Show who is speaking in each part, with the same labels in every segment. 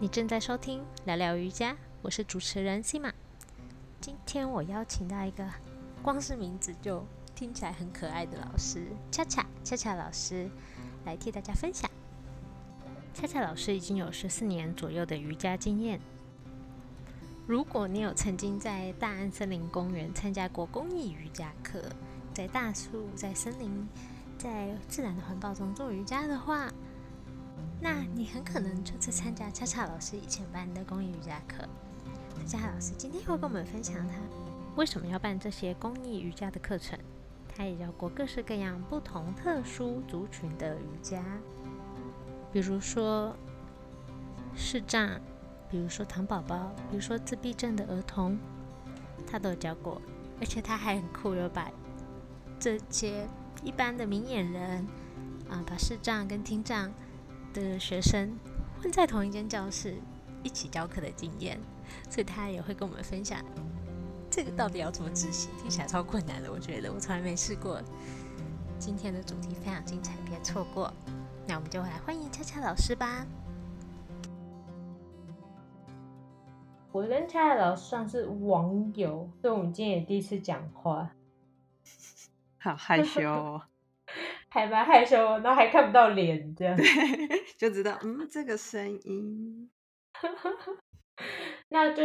Speaker 1: 你正在收听聊聊瑜伽，我是主持人西玛。今天我邀请到一个光是名字就听起来很可爱的老师，恰恰恰恰老师来替大家分享。恰恰老师已经有十四年左右的瑜伽经验。如果你有曾经在大安森林公园参加过公益瑜伽课，在大树、在森林、在自然的环抱中做瑜伽的话，那你很可能就是参加恰恰老师以前办的公益瑜伽课。恰恰老师今天会跟我们分享他为什么要办这些公益瑜伽的课程。他也教过各式各样不同特殊族群的瑜伽，比如说视障，比如说糖宝宝，比如说自闭症的儿童，他都有教过。而且他还很酷，有把这些一般的明眼人啊，把视障跟听障。的学生混在同一间教室一起教课的经验，所以他也会跟我们分享这个到底要怎么执行，听起来超困难的。我觉得我从来没试过。今天的主题非常精彩，别错过。那我们就来欢迎恰恰老师吧。我跟恰恰老师算是网友，所以我们今天也第一次讲话，
Speaker 2: 好害羞。
Speaker 1: 还蛮害羞，然后还看不到脸，这样
Speaker 2: 对，就知道嗯，这个声音。
Speaker 1: 那就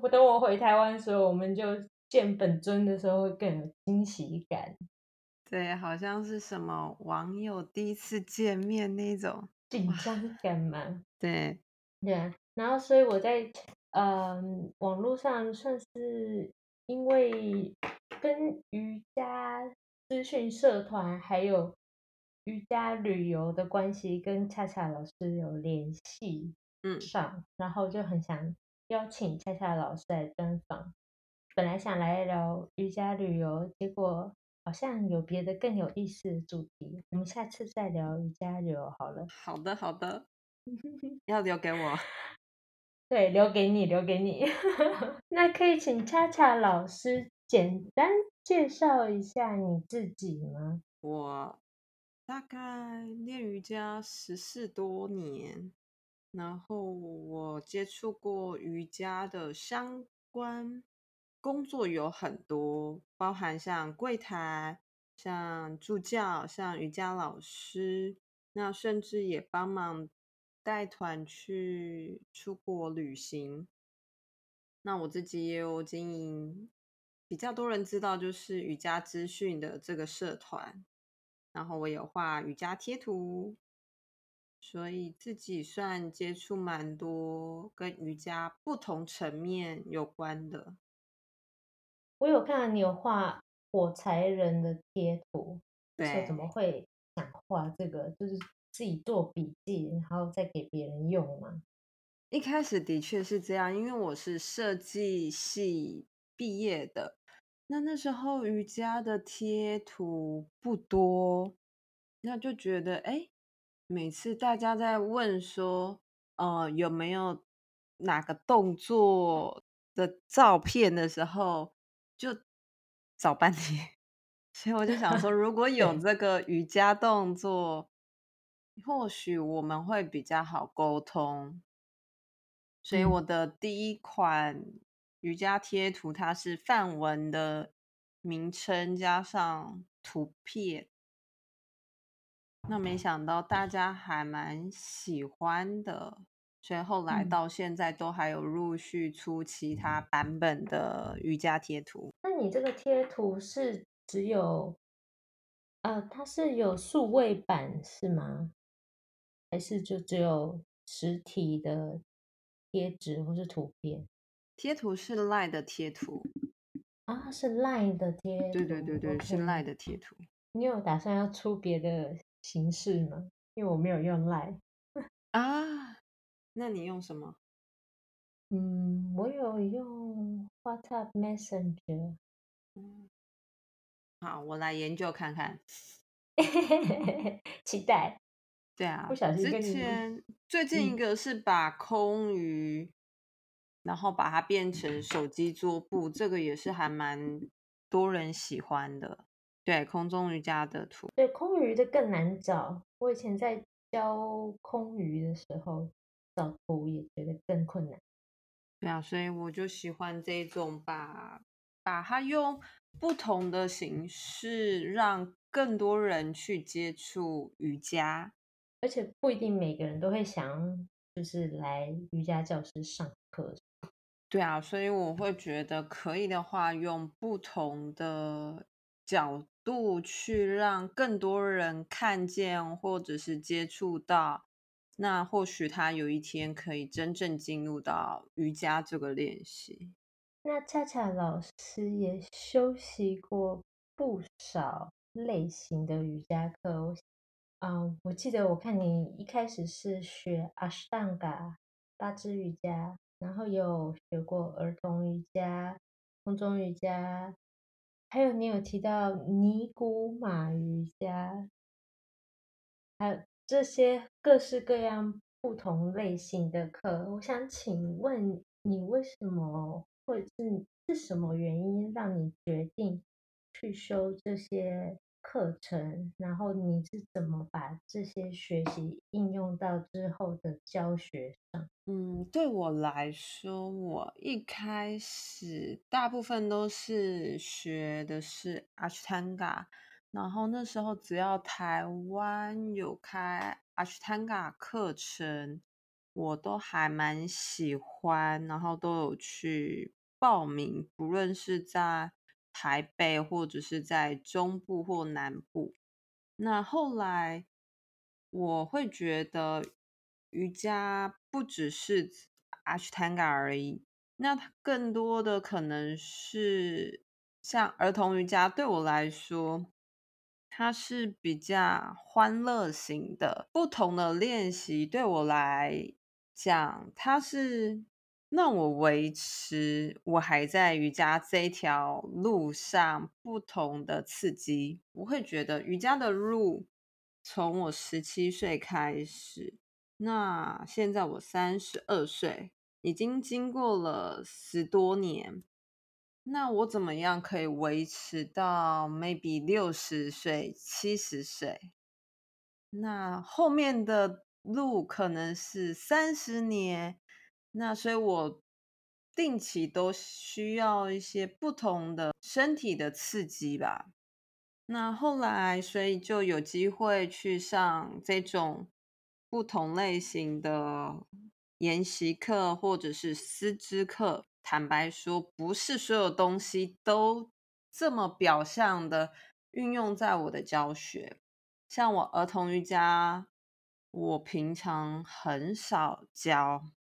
Speaker 1: 不等我回台湾的时候，我们就见本尊的时候会更有惊喜感。
Speaker 2: 对，好像是什么网友第一次见面那种
Speaker 1: 紧张感嘛。
Speaker 2: 对，
Speaker 1: 对。然后，所以我在嗯网络上算是因为跟瑜伽。资讯社团还有瑜伽旅游的关系，跟恰恰老师有联系上，然后就很想邀请恰恰老师来专访。本来想来聊瑜伽旅游，结果好像有别的更有意思的主题，我们下次再聊瑜伽旅游好了。
Speaker 2: 好的，好的，要留给我。
Speaker 1: 对，留给你，留给你。那可以请恰恰老师简单。介绍一下你自己吗？
Speaker 2: 我大概练瑜伽十四多年，然后我接触过瑜伽的相关工作有很多，包含像柜台、像助教、像瑜伽老师，那甚至也帮忙带团去出国旅行。那我自己也有经营。比较多人知道就是瑜伽资讯的这个社团，然后我有画瑜伽贴图，所以自己算接触蛮多跟瑜伽不同层面有关的。
Speaker 1: 我有看到你有画火柴人的贴图，
Speaker 2: 对，
Speaker 1: 怎么会想画这个？就是自己做笔记，然后再给别人用吗？
Speaker 2: 一开始的确是这样，因为我是设计系毕业的。那那时候瑜伽的贴图不多，那就觉得哎，每次大家在问说，呃，有没有哪个动作的照片的时候，就找半天。所以我就想说，如果 有这个瑜伽动作，或许我们会比较好沟通。所以我的第一款。瑜伽贴图，它是范文的名称加上图片，那没想到大家还蛮喜欢的，所以后来到现在都还有陆续出其他版本的瑜伽贴图。
Speaker 1: 那你这个贴图是只有，呃，它是有数位版是吗？还是就只有实体的贴纸或是图片？
Speaker 2: 贴图是 Line 的贴图
Speaker 1: 啊，是 Line 的贴图。
Speaker 2: 对对对对，是 Line 的贴图。
Speaker 1: 你有打算要出别的形式吗？因为我没有用 Line
Speaker 2: 啊。那你用什么？
Speaker 1: 嗯，我有用 WhatsApp Messenger。
Speaker 2: 嗯，好，我来研究看看。
Speaker 1: 期待。
Speaker 2: 对啊，
Speaker 1: 不小心
Speaker 2: 之前最近一个是把空余。然后把它变成手机桌布，这个也是还蛮多人喜欢的。对，空中瑜伽的图，
Speaker 1: 对，空余的更难找。我以前在教空余的时候，找图也觉得更困难。
Speaker 2: 对啊，所以我就喜欢这种把把它用不同的形式让更多人去接触瑜伽，
Speaker 1: 而且不一定每个人都会想就是来瑜伽教室上课。
Speaker 2: 对啊，所以我会觉得可以的话，用不同的角度去让更多人看见或者是接触到，那或许他有一天可以真正进入到瑜伽这个练习。
Speaker 1: 那恰恰老师也修习过不少类型的瑜伽课，啊，我记得我看你一开始是学阿斯坦嘎八支瑜伽。然后有学过儿童瑜伽、空中瑜伽，还有你有提到尼古马瑜伽，还有这些各式各样不同类型的课。我想请问你，为什么会是是什么原因让你决定去修这些？课程，然后你是怎么把这些学习应用到之后的教学上？
Speaker 2: 嗯，对我来说，我一开始大部分都是学的是阿斯坦嘎，然后那时候只要台湾有开阿斯坦嘎课程，我都还蛮喜欢，然后都有去报名，不论是在。台北或者是在中部或南部，那后来我会觉得瑜伽不只是阿斯坦加而已，那它更多的可能是像儿童瑜伽，对我来说，它是比较欢乐型的，不同的练习对我来讲，它是。那我维持我还在瑜伽这条路上不同的刺激，我会觉得瑜伽的路从我十七岁开始，那现在我三十二岁，已经经过了十多年，那我怎么样可以维持到 maybe 六十岁、七十岁？那后面的路可能是三十年。那所以，我定期都需要一些不同的身体的刺激吧。那后来，所以就有机会去上这种不同类型的研习课，或者是师资课。坦白说，不是所有东西都这么表象的运用在我的教学。像我儿童瑜伽，我平常很少教。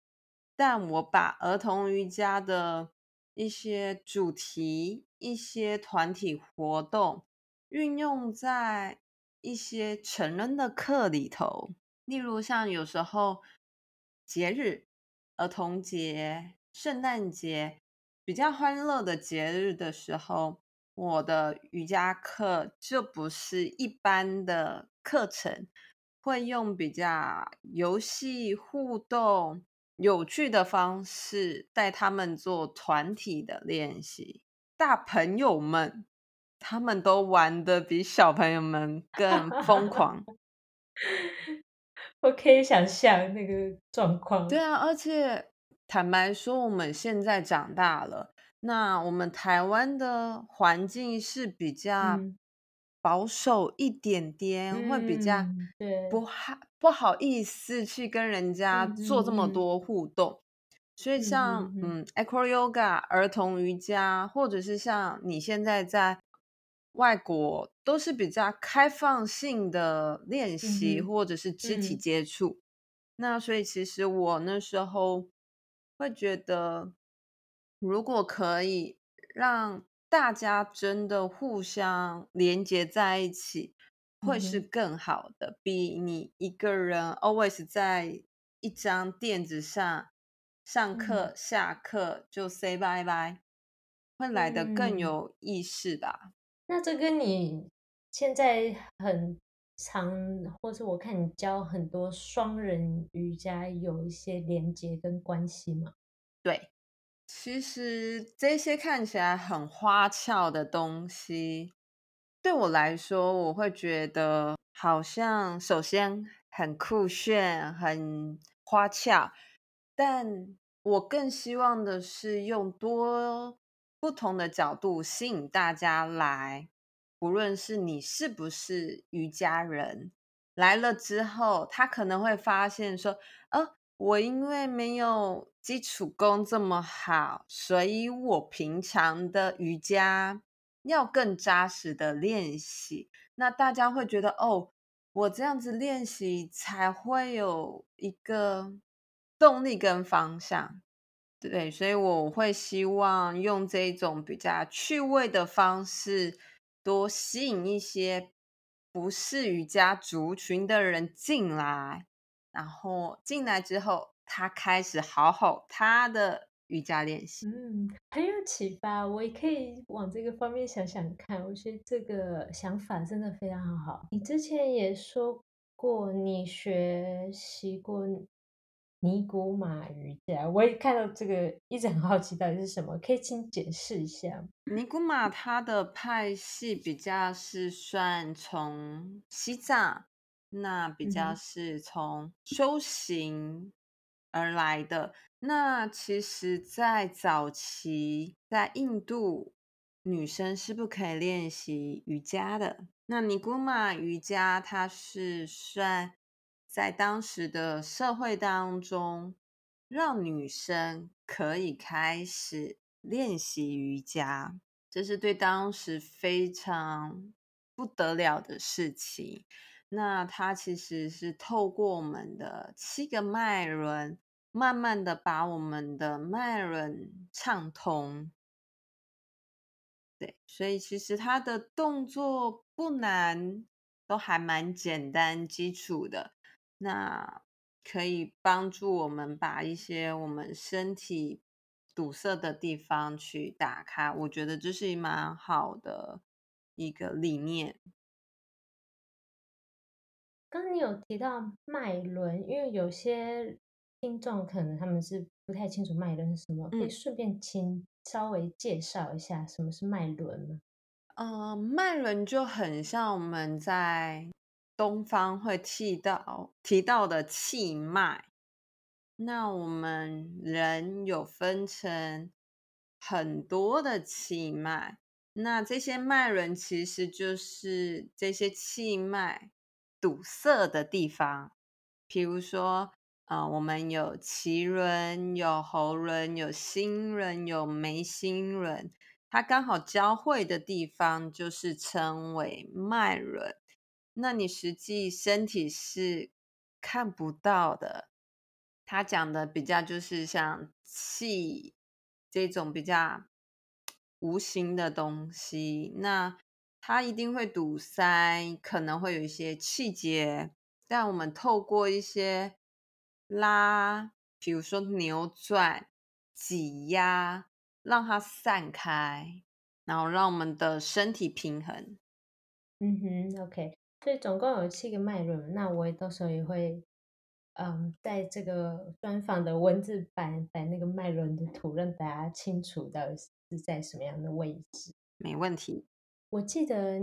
Speaker 2: 但我把儿童瑜伽的一些主题、一些团体活动运用在一些成人的课里头，例如像有时候节日、儿童节、圣诞节比较欢乐的节日的时候，我的瑜伽课就不是一般的课程，会用比较游戏互动。有趣的方式带他们做团体的练习，大朋友们他们都玩的比小朋友们更疯狂。
Speaker 1: 我可以想象那个状况。
Speaker 2: 对啊，而且坦白说，我们现在长大了，那我们台湾的环境是比较保守一点点，会比较不好。不好意思去跟人家做这么多互动，所以像嗯，acro yoga 儿童瑜伽，或者是像你现在在外国，都是比较开放性的练习，或者是肢体接触。那所以其实我那时候会觉得，如果可以让大家真的互相连接在一起。会是更好的，比你一个人 always 在一张垫子上上课下课就 say bye bye，会来的更有意识吧？
Speaker 1: 那这跟你现在很常，或是我看你教很多双人瑜伽有一些连接跟关系吗？
Speaker 2: 对，其实这些看起来很花俏的东西。对我来说，我会觉得好像首先很酷炫、很花俏，但我更希望的是用多不同的角度吸引大家来，不论是你是不是瑜伽人，来了之后，他可能会发现说，呃，我因为没有基础功这么好，所以我平常的瑜伽要更扎实的练习。那大家会觉得，哦，我这样子练习才会有一个动力跟方向。对，所以我会希望用这种比较趣味的方式，多吸引一些不是瑜伽族群的人进来。然后进来之后，他开始好好他的瑜伽练习。
Speaker 1: 嗯，很有启发，我也可以往这个方面想想看。我觉得这个想法真的非常好。你之前也说过，你学习过尼古马瑜伽，我也看到这个，一直很好奇到底是什么，可以请解释一下。
Speaker 2: 尼古马它的派系比较是算从西藏。那比较是从修行而来的。那其实，在早期，在印度，女生是不可以练习瑜伽的。那尼古马瑜伽，它是算在当时的社会当中，让女生可以开始练习瑜伽，这是对当时非常不得了的事情。那它其实是透过我们的七个脉轮，慢慢的把我们的脉轮畅通。对，所以其实它的动作不难，都还蛮简单基础的。那可以帮助我们把一些我们身体堵塞的地方去打开。我觉得这是蛮好的一个理念。
Speaker 1: 刚你有提到脉轮，因为有些听众可能他们是不太清楚脉轮是什么，可以顺便请稍微介绍一下什么是脉轮吗？
Speaker 2: 呃，脉轮就很像我们在东方会提到提到的气脉。那我们人有分成很多的气脉，那这些脉轮其实就是这些气脉。堵塞的地方，比如说，呃，我们有脐轮、有喉轮、有心轮、有眉心轮，它刚好交汇的地方就是称为脉轮。那你实际身体是看不到的，它讲的比较就是像气这种比较无形的东西。那它一定会堵塞，可能会有一些气结，但我们透过一些拉，比如说扭转、挤压，让它散开，然后让我们的身体平衡。
Speaker 1: 嗯哼，OK，所以总共有七个脉轮，那我到时候也会，嗯，在这个专访的文字版把那个脉轮的图，让大家清楚到底是在什么样的位置。
Speaker 2: 没问题。
Speaker 1: 我记得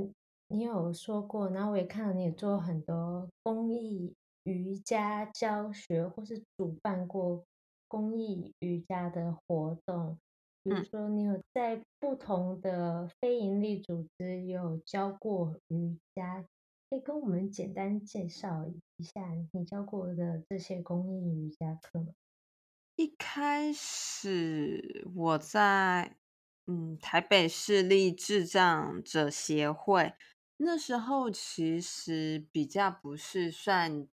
Speaker 1: 你有说过，然后我也看到你有做很多公益瑜伽教学，或是主办过公益瑜伽的活动。比如说，你有在不同的非营利组织有教过瑜伽，可以跟我们简单介绍一下你教过的这些公益瑜伽课吗？
Speaker 2: 一开始我在。嗯，台北市立智障者协会那时候其实比较不是算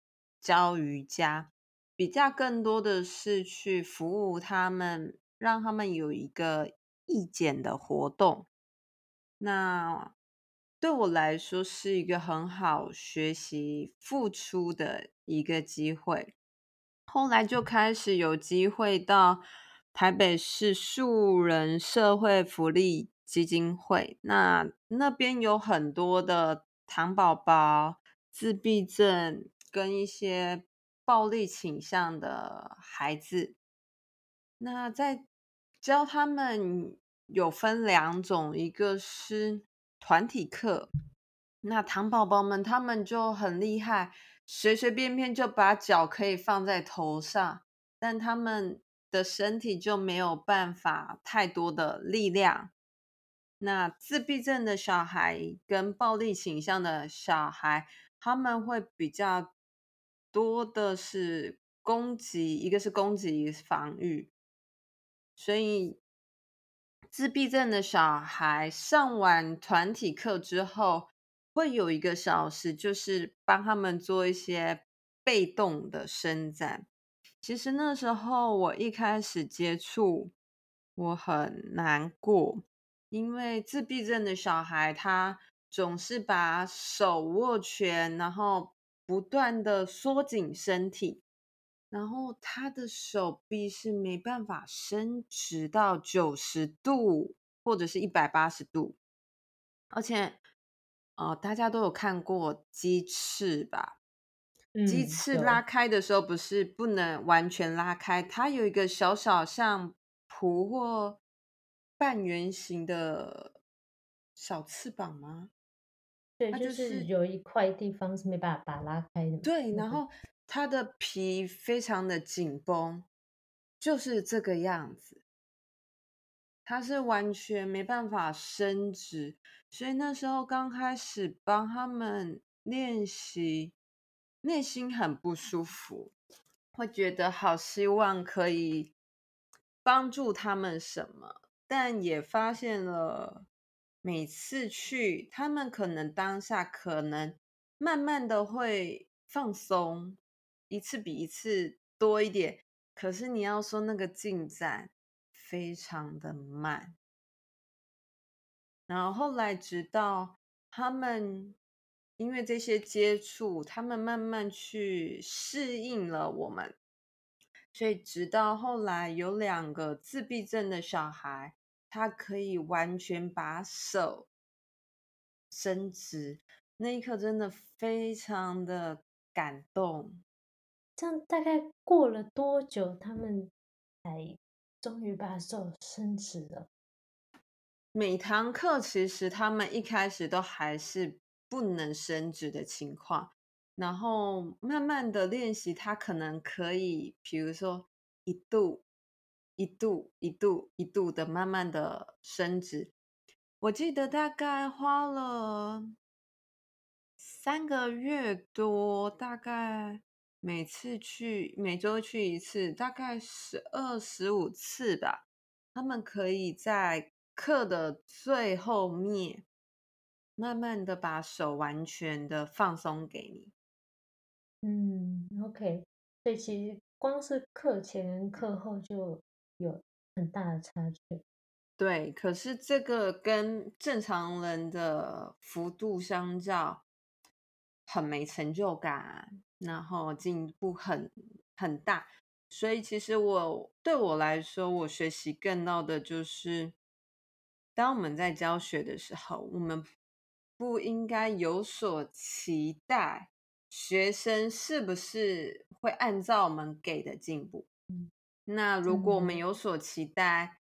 Speaker 2: 教瑜伽，比较更多的是去服务他们，让他们有一个义检的活动。那对我来说是一个很好学习付出的一个机会。后来就开始有机会到。台北市素人社会福利基金会，那那边有很多的糖宝宝、自闭症跟一些暴力倾向的孩子。那在教他们有分两种，一个是团体课，那糖宝宝们他们就很厉害，随随便便就把脚可以放在头上。但他们的身体就没有办法太多的力量。那自闭症的小孩跟暴力倾向的小孩，他们会比较多的是攻击，一个是攻击，一个是防御。所以，自闭症的小孩上完团体课之后，会有一个小时，就是帮他们做一些被动的伸展。其实那时候我一开始接触，我很难过。因为自闭症的小孩，他总是把手握拳，然后不断的缩紧身体，然后他的手臂是没办法伸直到九十度或者是一百八十度，而且，呃，大家都有看过鸡翅吧？鸡翅拉开的时候不是不能完全拉开，它有一个小小像蹼或。半圆形的小翅膀吗？
Speaker 1: 对，就是有一块地方是没办法把它拉开的。
Speaker 2: 对，然后它的皮非常的紧绷，就是这个样子。它是完全没办法伸直，所以那时候刚开始帮他们练习，内心很不舒服，会觉得好希望可以帮助他们什么。但也发现了，每次去，他们可能当下可能慢慢的会放松，一次比一次多一点。可是你要说那个进展非常的慢，然后后来直到他们因为这些接触，他们慢慢去适应了我们。所以，直到后来有两个自闭症的小孩，他可以完全把手伸直，那一刻真的非常的感动。
Speaker 1: 这样大概过了多久，他们才终于把手伸直了？
Speaker 2: 每堂课其实他们一开始都还是不能伸直的情况。然后慢慢的练习，他可能可以，比如说一度、一度、一度、一度的慢慢的伸直。我记得大概花了三个月多，大概每次去每周去一次，大概十二十五次吧。他们可以在课的最后面，慢慢的把手完全的放松给你。
Speaker 1: 嗯，OK，所以其实光是课前课后就有很大的差距。
Speaker 2: 对，可是这个跟正常人的幅度相较，很没成就感，然后进步很很大。所以其实我对我来说，我学习更到的就是，当我们在教学的时候，我们不应该有所期待。学生是不是会按照我们给的进步？那如果我们有所期待，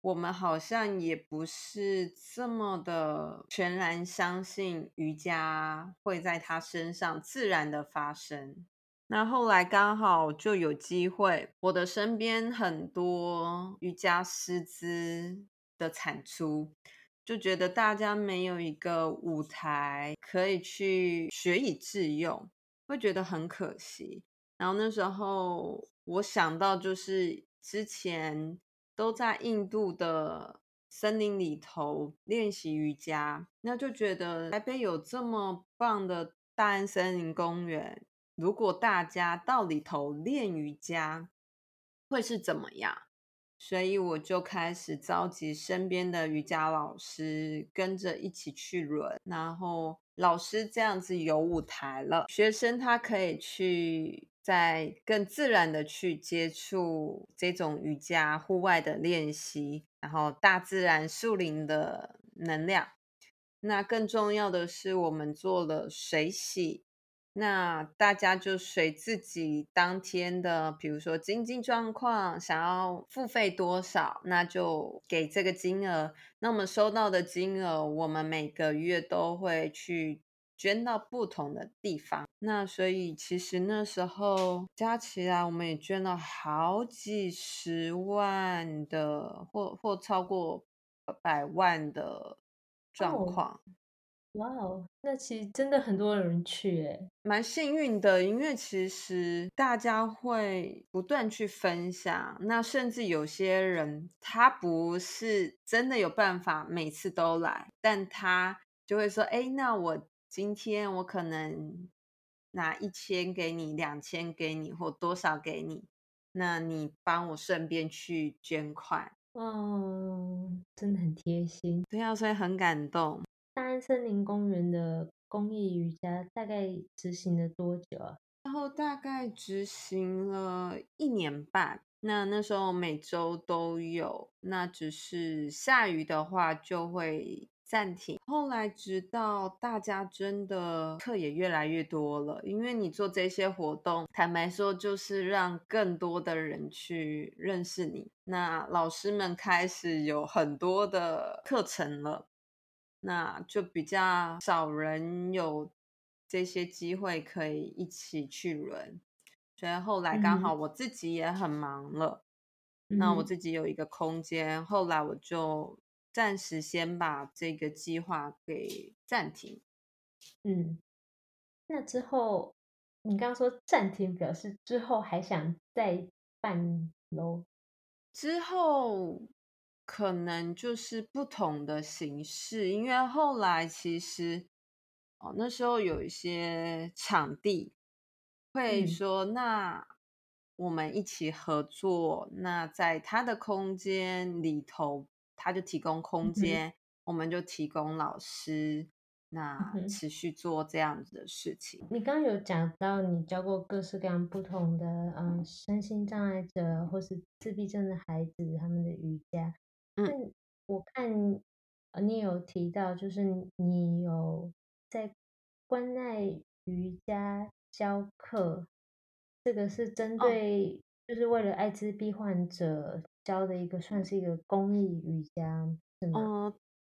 Speaker 2: 我们好像也不是这么的全然相信瑜伽会在他身上自然的发生。那后来刚好就有机会，我的身边很多瑜伽师资的产出。就觉得大家没有一个舞台可以去学以致用，会觉得很可惜。然后那时候我想到，就是之前都在印度的森林里头练习瑜伽，那就觉得台北有这么棒的大安森林公园，如果大家到里头练瑜伽，会是怎么样？所以我就开始召集身边的瑜伽老师跟着一起去轮，然后老师这样子有舞台了，学生他可以去在更自然的去接触这种瑜伽户外的练习，然后大自然树林的能量。那更重要的是，我们做了水洗。那大家就随自己当天的，比如说经济状况，想要付费多少，那就给这个金额。那我们收到的金额，我们每个月都会去捐到不同的地方。那所以其实那时候加起来，我们也捐了好几十万的，或或超过百万的状况。
Speaker 1: 哇哦，那其实真的很多人去诶，
Speaker 2: 蛮幸运的，因为其实大家会不断去分享，那甚至有些人他不是真的有办法每次都来，但他就会说：“哎，那我今天我可能拿一千给你，两千给你，或多少给你，那你帮我顺便去捐款。”
Speaker 1: 哦，真的很贴心，
Speaker 2: 对啊，所以很感动。
Speaker 1: 大安森林公园的公益瑜伽大概执行了多久啊？
Speaker 2: 然后大概执行了一年半。那那时候每周都有，那只是下雨的话就会暂停。后来直到大家真的课也越来越多了，因为你做这些活动，坦白说就是让更多的人去认识你。那老师们开始有很多的课程了。那就比较少人有这些机会可以一起去轮，所以后来刚好我自己也很忙了，那我自己有一个空间，后来我就暂时先把这个计划给暂停。
Speaker 1: 嗯，那之后你刚刚说暂停，表示之后还想再办喽？
Speaker 2: 之后。可能就是不同的形式，因为后来其实哦，那时候有一些场地会说，那我们一起合作，那在他的空间里头，他就提供空间，我们就提供老师，那持续做这样子的事情。
Speaker 1: 你刚刚有讲到，你教过各式各样不同的嗯。身心障碍者或是自闭症的孩子，他们的瑜伽。嗯，我看你有提到，就是你有在关爱瑜伽教课，这个是针对，就是为了艾滋病患者教的一个，算是一个公益瑜伽，是吗？
Speaker 2: 嗯，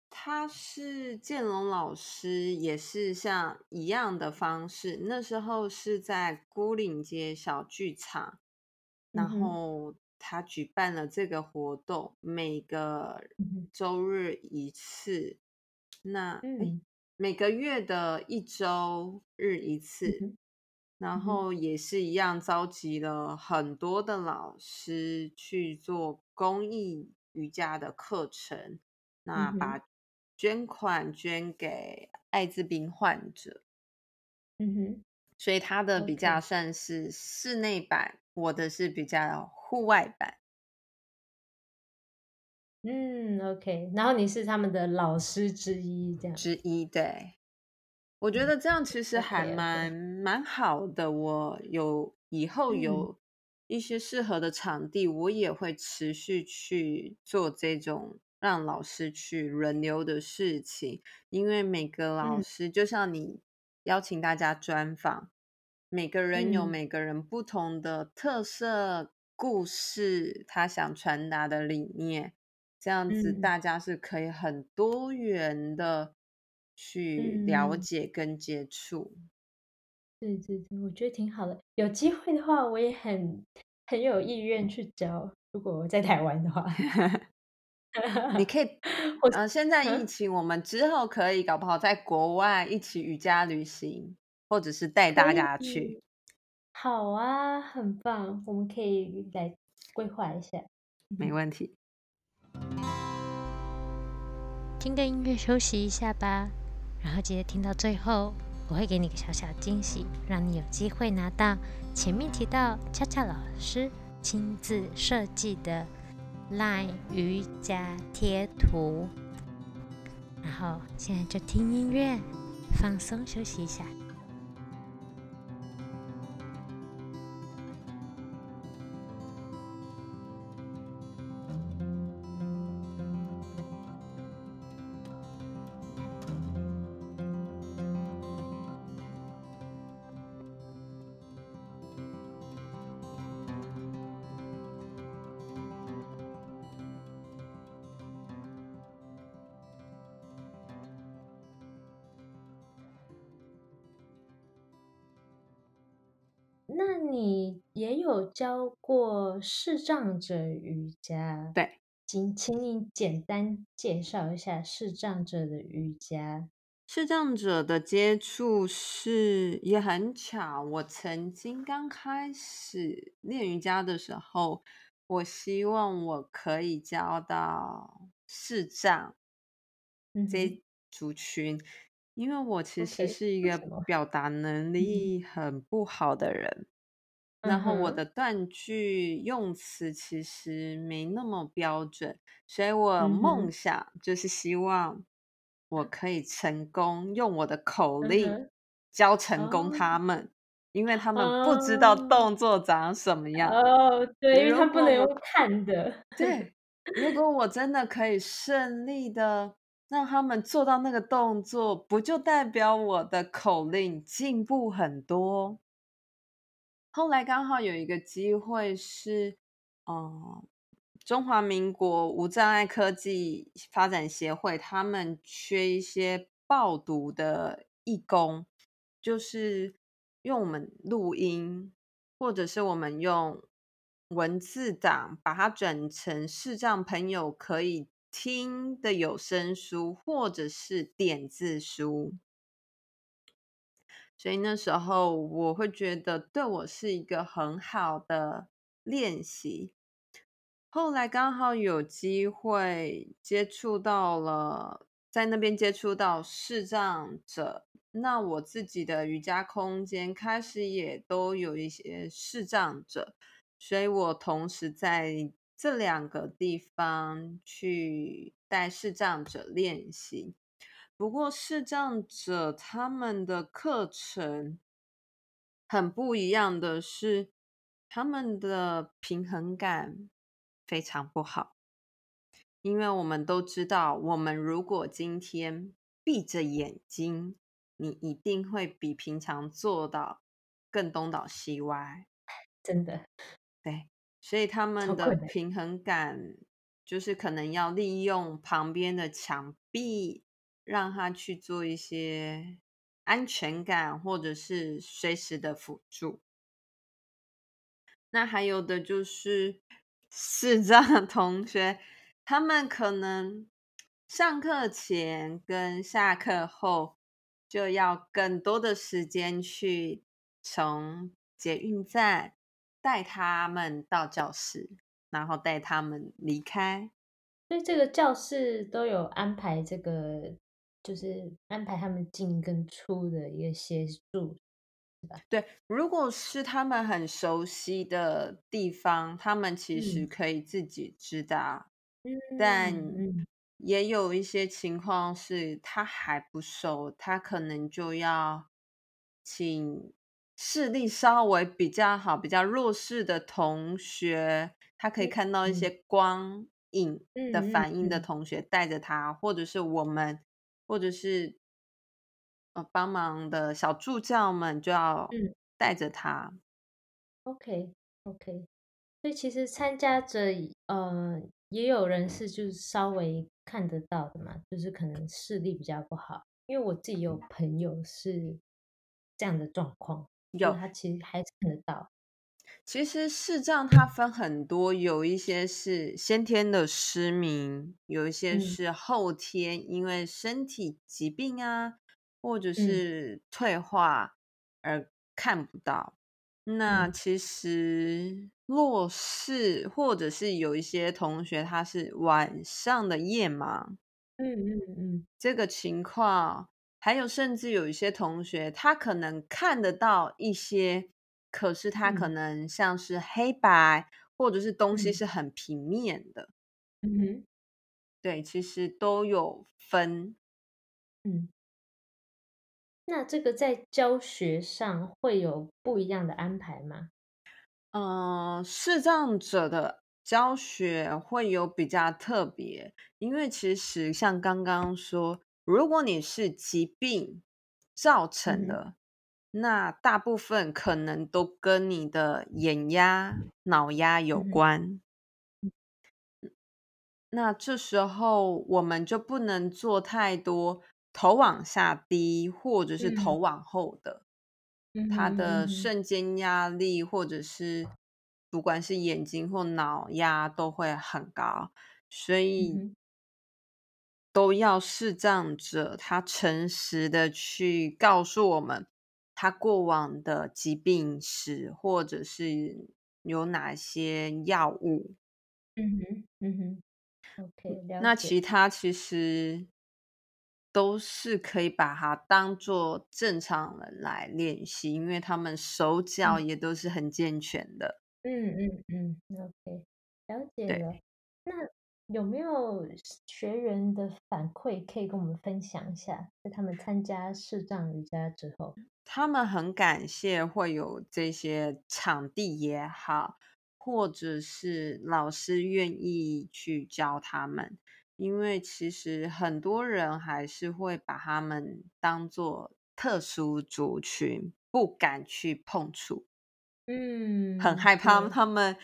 Speaker 2: 他是建龙老师，也是像一样的方式。那时候是在孤岭街小剧场，然后。他举办了这个活动，每个周日一次，那每个月的一周日一次，然后也是一样召集了很多的老师去做公益瑜伽的课程，那把捐款捐给艾滋病患者。
Speaker 1: 嗯哼，
Speaker 2: 所以他的比较算是室内版，我的是比较。户外版，
Speaker 1: 嗯，OK，然后你是他们的老师之一，这样。
Speaker 2: 之一，对，我觉得这样其实还蛮蛮好的。我有以后有一些适合的场地，我也会持续去做这种让老师去轮流的事情，因为每个老师就像你邀请大家专访，每个人有每个人不同的特色。故事他想传达的理念，这样子大家是可以很多元的去了解跟接触。
Speaker 1: 对对对，我觉得挺好的。有机会的话，我也很很有意愿去教。如果我在台湾的话，
Speaker 2: 你可以。呃，现在疫情，我们之后可以搞不好在国外一起瑜伽旅行，或者是带大家去。
Speaker 1: 好啊，很棒，我们可以来规划一下。
Speaker 2: 没问题。
Speaker 1: 听个音乐休息一下吧，然后记得听到最后，我会给你个小小惊喜，让你有机会拿到前面提到恰恰老师亲自设计的 LINE 瑜伽贴图。然后现在就听音乐，放松休息一下。那你也有教过视障者瑜伽？
Speaker 2: 对。
Speaker 1: 请请你简单介绍一下视障者的瑜伽。
Speaker 2: 视障者的接触是也很巧，我曾经刚开始练瑜伽的时候，我希望我可以教到视障这族群，因为我其实是一个表达能力很不好的人。然后我的断句用词其实没那么标准，所以我梦想就是希望我可以成功用我的口令教成功他们，因为他们不知道动作长什么样。
Speaker 1: 哦，对，因为他不能用看的。
Speaker 2: 对，如果我真的可以顺利的让他们做到那个动作，不就代表我的口令进步很多？后来刚好有一个机会是，嗯，中华民国无障碍科技发展协会，他们缺一些报读的义工，就是用我们录音，或者是我们用文字档把它转成视障朋友可以听的有声书，或者是点字书。所以那时候我会觉得对我是一个很好的练习。后来刚好有机会接触到了，在那边接触到视障者，那我自己的瑜伽空间开始也都有一些视障者，所以我同时在这两个地方去带视障者练习。不过视障者他们的课程很不一样的是，他们的平衡感非常不好。因为我们都知道，我们如果今天闭着眼睛，你一定会比平常做到更东倒西歪。
Speaker 1: 真的，
Speaker 2: 对，所以他们的平衡感就是可能要利用旁边的墙壁。让他去做一些安全感，或者是随时的辅助。那还有的就是视障同学，他们可能上课前跟下课后就要更多的时间去从捷运站带他们到教室，然后带他们离开。
Speaker 1: 所以这个教室都有安排这个。就是安排他们进跟出的一个协助，是吧？
Speaker 2: 对，如果是他们很熟悉的地方，他们其实可以自己知道。嗯，但也有一些情况是他还不熟，他可能就要请视力稍微比较好、比较弱势的同学，他可以看到一些光影的反应的同学带着他，或者是我们。或者是呃帮忙的小助教们就要带着他。
Speaker 1: OK OK，所以其实参加者呃也有人是就是稍微看得到的嘛，就是可能视力比较不好。因为我自己有朋友是这样的状况，有他其实还是看得到。
Speaker 2: 其实视障它分很多，有一些是先天的失明，有一些是后天因为身体疾病啊，或者是退化而看不到。那其实弱视，或者是有一些同学他是晚上的夜盲，
Speaker 1: 嗯嗯嗯，
Speaker 2: 这个情况，还有甚至有一些同学他可能看得到一些。可是他可能像是黑白，或者是东西是很平面的。
Speaker 1: 嗯哼，
Speaker 2: 对，其实都有分。
Speaker 1: 嗯，那这个在教学上会有不一样的安排吗？
Speaker 2: 嗯，视障者的教学会有比较特别，因为其实像刚刚说，如果你是疾病造成的。那大部分可能都跟你的眼压、脑压有关。那这时候我们就不能做太多头往下低或者是头往后的，他
Speaker 1: 嗯哼
Speaker 2: 的瞬间压力或者是不管是眼睛或脑压都会很高，所
Speaker 1: 嗯
Speaker 2: 以。
Speaker 1: 哼
Speaker 2: 都要视障者他诚实的去告诉我们他过往的疾病史，或者是有哪些药物。
Speaker 1: 嗯哼嗯哼，OK，
Speaker 2: 那其他其实都是可以把它当做正常人来练习，因为他们手脚
Speaker 1: 嗯
Speaker 2: 也都是很健全的。
Speaker 1: 嗯嗯嗯，OK，了解
Speaker 2: 对
Speaker 1: 了。那有没有学员的反馈可以跟我们分享一下？在他们参加视障瑜伽之后，
Speaker 2: 他们很感谢会有这些场地也好，或者是老师愿意去教他们，因为其实很多人还是会把他们当做特殊族群，不敢去碰触。
Speaker 1: 嗯，
Speaker 2: 很害怕他们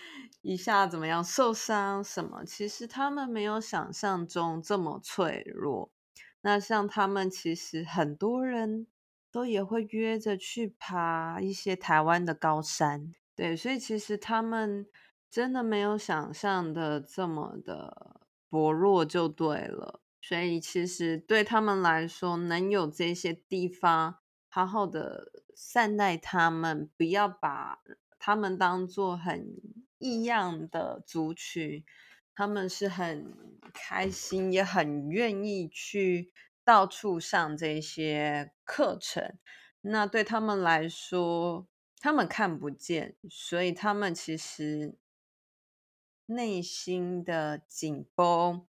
Speaker 2: 一下怎么样受伤什么，其实他们没有想象中这么脆弱。那像他们其实很多人都也会约着去爬一些台湾的高山，对，所以其实他们真的没有想象的这么的薄弱就对了。所以其实对他们来说，能有这些地方好好的善待他们，不要把他们当做很异样的族群，他们是很开心，也很愿意去到处上这些课程。那对他们来说，他们看不见，所以他们其实内心的紧绷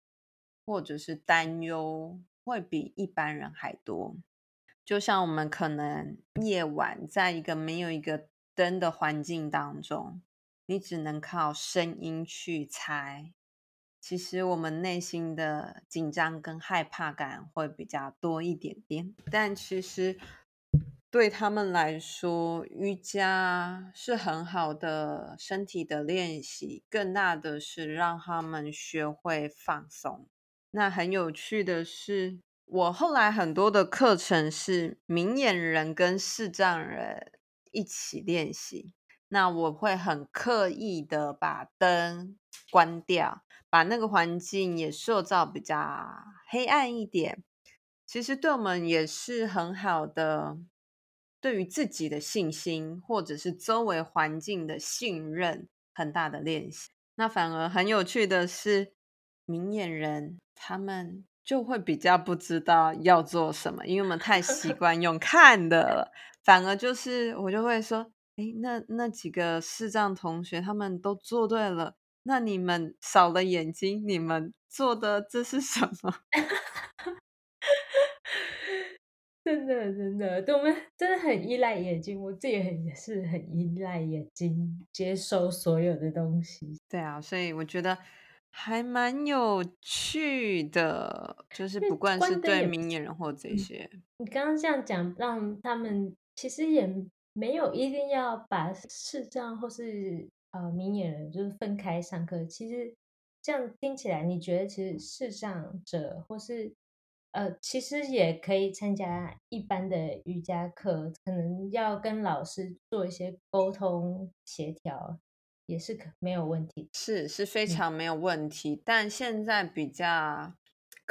Speaker 2: 或者是担忧会比一般人还多。就像我们可能夜晚在一个没有一个灯的环境当中，你只能靠声音去猜。其实我们内心的紧张跟害怕感会比较多一点点，但其实对他们来说，瑜伽是很好的身体的练习，更大的是让他们学会放松。那很有趣的是，我后来很多的课程是明眼人跟视障人一起练习。那我会很刻意的把灯关掉，把那个环境也塑造比较黑暗一点。其实对我们也是很好的，对于自己的信心或者是周围环境的信任很大的练习。那反而很有趣的是，明眼人他们就会比较不知道要做什么，因为我们太习惯用看的了。反而就是我就会说，诶，那那几个视障同学他们都做对了，那你们少了眼睛，你们做的这是什么？
Speaker 1: 真的真的，对我们真的很依赖眼睛，我自己很也是很依赖眼睛接收所有的东西。
Speaker 2: 对啊，所以我觉得还蛮有趣的，就是不管是对明眼人或这
Speaker 1: 嗯
Speaker 2: 些，
Speaker 1: 你刚刚这样讲，让他们其实也没有一定要把视障或是呃明眼人就是分开上课。其实这样听起来，你觉得其实视障者或是呃，其实也可以参加一般的瑜伽课，可能要跟老师做一些沟通协调，也是可没有问题。
Speaker 2: 是是非
Speaker 1: 嗯
Speaker 2: 常没有问题。但现在比较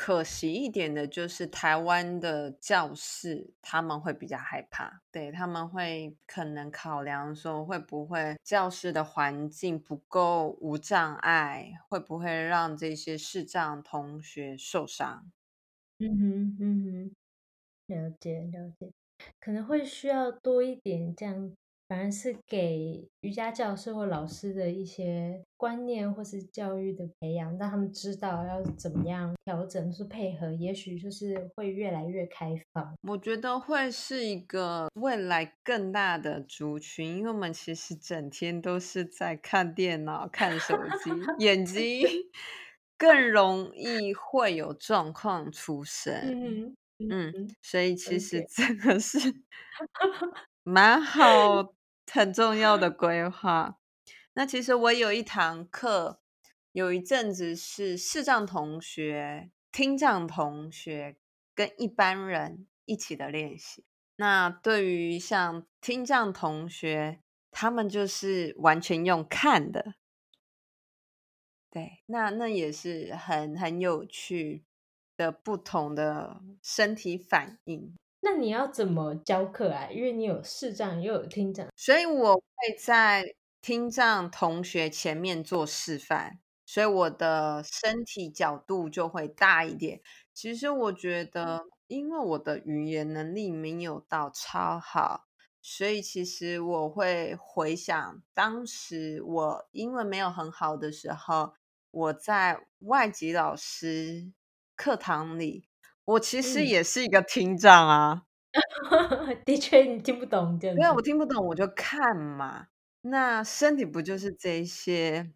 Speaker 2: 可惜一点的就是台湾的教室他们会比较害怕，对他们会可能考量说会不会教室的环境不够无障碍，会不会让这些视障同学受伤。
Speaker 1: 嗯哼，嗯哼，了解了解，可能会需要多一点这样，反而是给瑜伽教师或老师的一些观念或是教育的培养，让他们知道要怎么样调整，是配合，也许就是会越来越开放。
Speaker 2: 我觉得会是一个未来更大的族群，因为我们其实整天都是在看电脑、看手机，眼 睛更容易会有状况出生。
Speaker 1: 嗯，
Speaker 2: 嗯，
Speaker 1: 嗯，
Speaker 2: 所以其实
Speaker 1: 了解
Speaker 2: 这个是 蛮好、很重要的规划。那其实我有一堂课，有一阵子是视障同学、听障同学跟一般人一起的练习。那对于像听障同学，他们就是完全用看的。对，那那也是很很有趣的不同的身体反应。
Speaker 1: 那你要怎么教课啊？因为你有视障又有听障，
Speaker 2: 所以我会在听障同学前面做示范，所以我的身体角度就会大一点。其实我觉得，因为我的语言能力没有到超好，所以其实我会回想当时我英文没有很好的时候。我在外籍老师课堂里，我其实也是一个听障啊。
Speaker 1: 的确，你听不懂，对
Speaker 2: 对，我听不懂，我就看嘛。那身体不就是这些？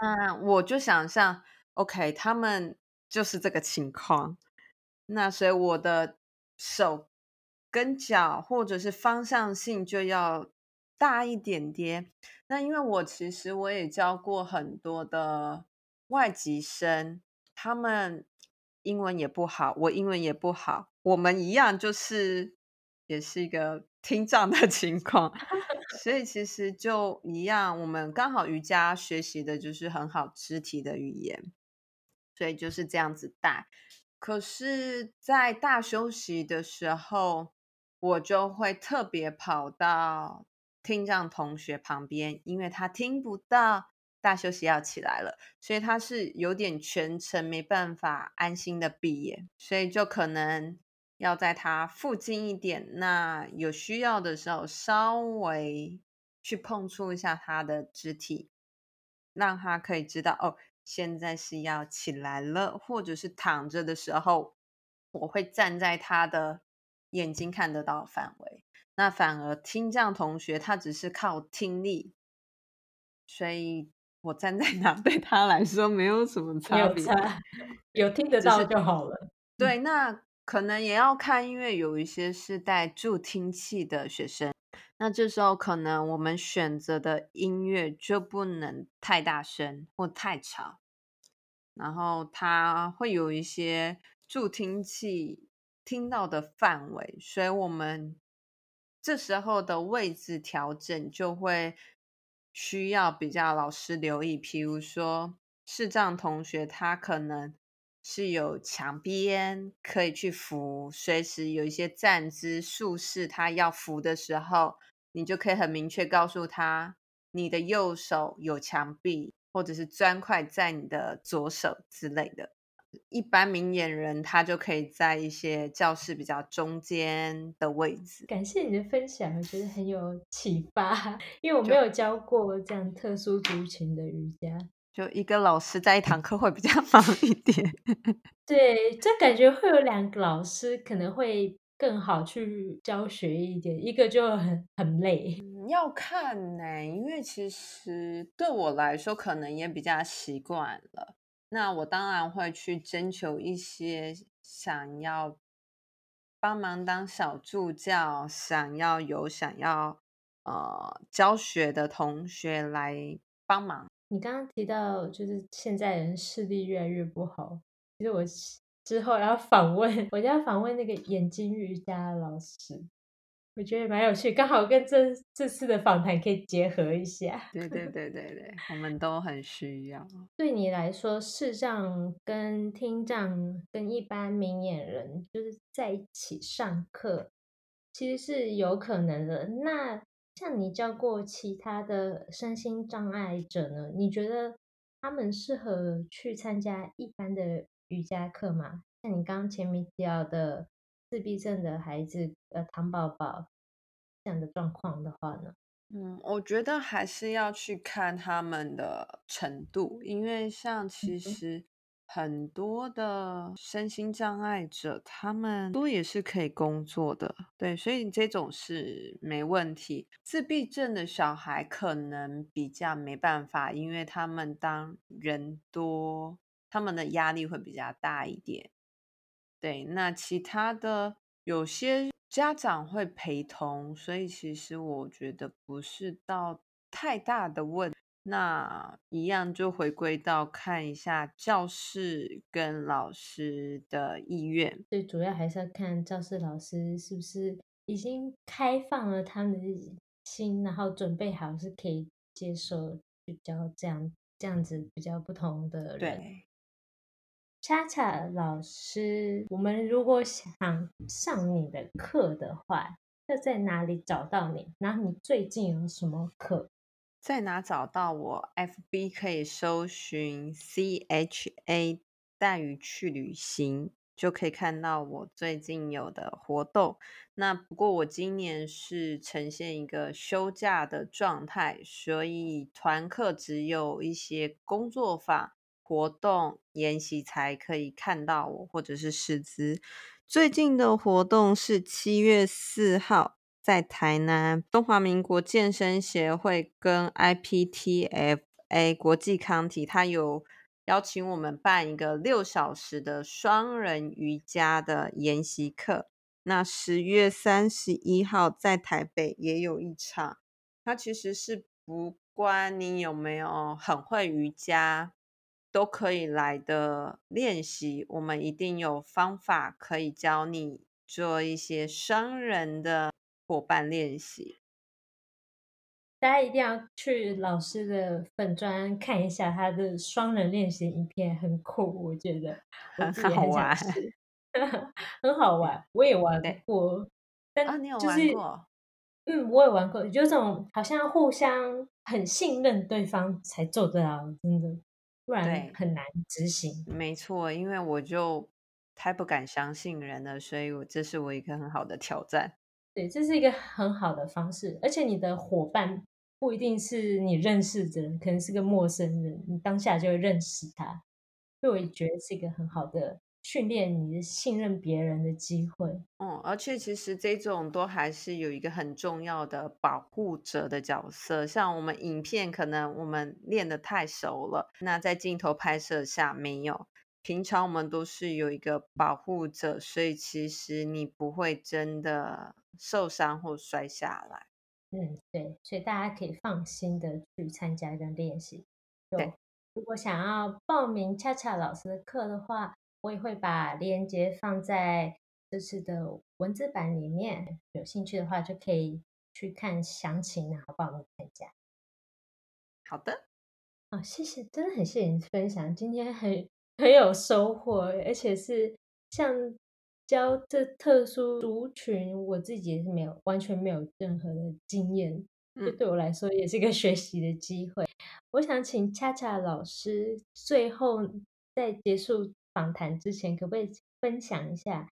Speaker 2: 那我就想象，OK，他们就是这个情况。那所以我的手跟脚或者是方向性就要大一点点。那因为我其实我也教过很多的外籍生，他们英文也不好，我英文也不好，我们一样就是也是一个听障的 情况，所以其实就一样，我们刚好瑜伽学习的就是很好肢体的语言，所以就是这样子带。可是，在大休息的时候，我就会特别跑到。听障同学旁边，因为他听不到，大休息要起来了，所以他是有点全程没办法安心的闭眼，所以就可能要在他附近一点，那有需要的时候稍微去碰触一下他的肢体，让他可以知道哦，现在是要起来了，或者是躺着的时候，我会站在他的眼睛看得到范围。那反而听障同学他只是靠听力，所以我站在哪对他来说没有什么差别，
Speaker 1: 有听得到就好了。
Speaker 2: 对，那可能也要看，因为有一些是带助听器的学生，那这时候可能我们选择的音乐就不能太大声或太吵，然后他会有一些助听器听到的范围，所以我们。这时候的位置调整就会需要比较老师留意，譬如说视障同学，他可能是有墙边可以去扶，随时有一些站姿、术式，他要扶的时候，你就可以很明确告诉他，你的右手有墙壁，或者是砖块在你的左手之类的。一般明眼人，他就可以在一些教室比较中间的位置。
Speaker 1: 感谢你的分享，我觉得很有启发。因为我没有教过这样特殊族群的瑜伽，
Speaker 2: 就一个老师在一堂课会比较 忙一点。
Speaker 1: 对，这感觉会有两个老师可能会更好去教学一点，一个就很很累。
Speaker 2: 要看呢，因为其实对我来说，可能也比较习惯了。那我当然会去征求一些想要帮忙当小助教、想要有想要呃教学的同学来帮忙。
Speaker 1: 你刚刚提到就是现在人视力越来越不好，其实我之后要访问，我就要访问那个眼睛瑜伽老师。我觉得蛮有趣，刚好跟这这次的访谈可以结合一下。
Speaker 2: 对对对对对，我们都很需要。
Speaker 1: 对你来说，视障跟听障跟一般明眼人就是在一起上课，其实是有可能的。那像你教过其他的身心障碍者呢？你觉得他们适合去参加一般的瑜伽课吗？像你刚前面提到的。自闭症的孩子，呃，糖宝宝这样的状况的话呢？
Speaker 2: 嗯，我觉得还是要去看他们的程度，因为像其实很多的身心障碍者，他们都也是可以工作的，对，所以这种是没问题。自闭症的小孩可能比较没办法，因为他们当人多，他们的压力会比较大一点。对，那其他的有些家长会陪同，所以其实我觉得不是到太大的问。那一样就回归到看一下教室跟老师的意愿。
Speaker 1: 最主要还是要看教室老师是不是已经开放了他们的心，然后准备好是可以接受比较这样这样子比较不同的人。
Speaker 2: 对，
Speaker 1: 恰恰老师，我们如果想上你的课的话，要在哪里找到你？然后你最近有什么课？
Speaker 2: 在哪找到我？FB 可以搜寻 CHA 带鱼去旅行，就可以看到我最近有的活动。那不过我今年是呈现一个休假的状态，所以团课只有一些工作坊活动研习才可以看到我，或者是师资。最近的活动是七月四号。在台南中华民国健身协会跟 IPTFA 国际康体，他有邀请我们办一个六小时的双人瑜伽的研习课。那十月三十一号在台北也有一场，它其实是不关你有没有很会瑜伽，都可以来的练习。我们一定有方法可以教你做一些双人的。伙伴练习，
Speaker 1: 大家一定要去老师的粉砖看一下他的双人练习影片，很酷，我觉得
Speaker 2: 很好玩，
Speaker 1: 很好玩，我也玩过。
Speaker 2: 啊，你有玩过？
Speaker 1: 嗯，我也玩过，有种好像互相很信任对方才做得到，真的，不然很难执行。
Speaker 2: 没错，因为我就太不敢相信人了，所以我这是我一个很好的挑战。
Speaker 1: 对，这是一个很好的方式，而且你的伙伴不一定是你认识的人，可能是个陌生人，你当下就会认识他，所以我觉得是一个很好的训练你的信任别人的机会。
Speaker 2: 嗯，而且其实这种都还是有一个很重要的保护者的角色，像我们影片可能我们练得太熟了，那在镜头拍摄下没有。平常我们都是有一个保护者，所以其实你不会真的受伤或摔下来。
Speaker 1: 嗯，对，所以大家可以放心的去参加跟练习。
Speaker 2: 对，
Speaker 1: 如果想要报名恰恰老师的课的话，我也会把链接放在这次的文字版里面，有兴趣的话就可以去看详情，然后报名参加。
Speaker 2: 好的，
Speaker 1: 哦，谢谢，真的很谢谢你分享，今天很。很有收获，而且是像教这特殊族群，我自己也是没有完全没有任何的经验，这对我来说也是一个学习的机会。我想请恰恰老师最后在结束访谈之前，可不可以分享一下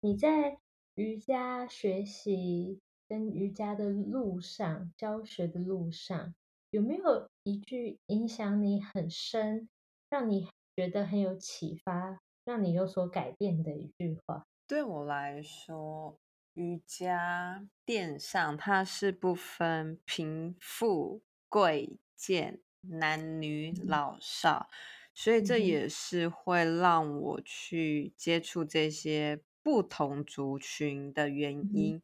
Speaker 1: 你在瑜伽学习跟瑜伽的路上、教学的路上，有没有一句影响你很深，让你？觉得很有启发，让你有所改变的一句话。
Speaker 2: 对我来说，瑜伽垫上它是不分贫富贵贱、男女老少，所以这也是会让我去接触这些不同族群的原因。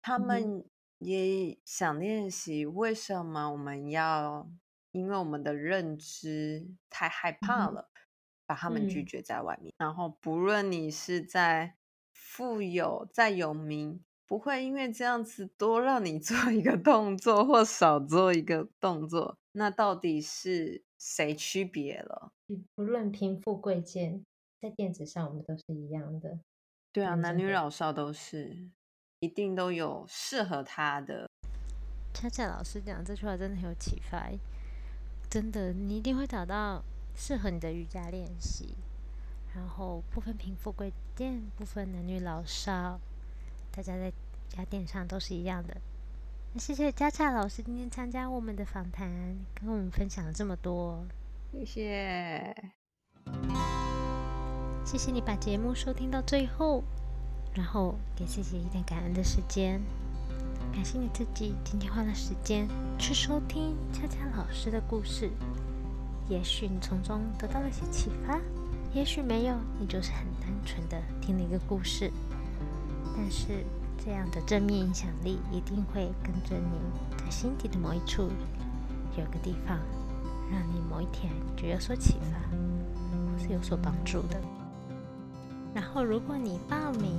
Speaker 2: 他们也想练习，为什么我们要？因为我们的认知太害怕了。把他们拒绝在外面，然后不论你是在富有、在有名，不会因为这样子多让你做一个动作或少做一个动作，那到底是谁区别了？
Speaker 1: 不论贫富贵贱，在电子上我们都是一样的。
Speaker 2: 对啊，男女老少都是，一定都有适合他的。
Speaker 1: 恰恰老师讲这句话真的很有启发，真的，你一定会找到。适合你的瑜伽练习，然后不分贫富贵贱，不分男女老少，大家在家电上都是一样的。那谢谢佳佳老师今天参加我们的访谈，跟我们分享了这么多，
Speaker 2: 谢谢，
Speaker 1: 谢谢你把节目收听到最后，然后给自己一点感恩的时间，感谢你自己今天花了时间去收听佳佳老师的故事。也许你从中得到了一些启发，也许没有，你就是很单纯的听了一个故事。但是这样的正面影响力一定会跟着你在心底的某一处，有个地方让你某一天就有所启发，或是有所帮助的。然后，如果你报名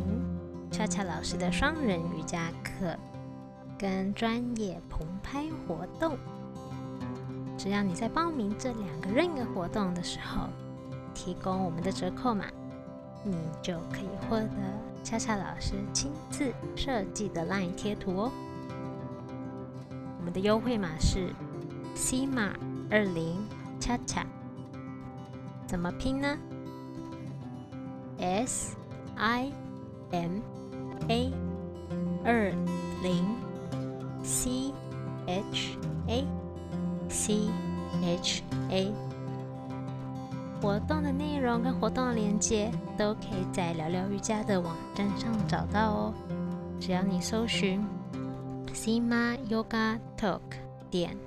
Speaker 1: 恰恰老师的双人瑜伽课跟专业棚拍活动，只要你在报名这两个任意活动的时候，提供我们的折扣码，你就可以获得恰恰老师亲自设计的 LINE 贴图哦。我们的优惠码是 C 码二零恰恰，怎么拼呢？S I M A 二零 C H A C H A。活动的内容跟活动的链接都可以在聊聊瑜伽的网站上找到哦。只要你搜寻 Sima Yoga Talk 点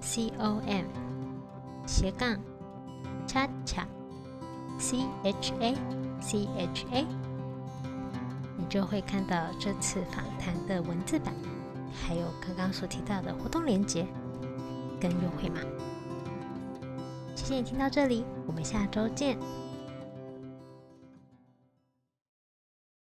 Speaker 1: C O M 斜杠 Chacha C H A C H A，你就会看到这次访谈的文字版，还有刚刚所提到的活动链接跟优惠码。谢谢你听到这里，我们下周见。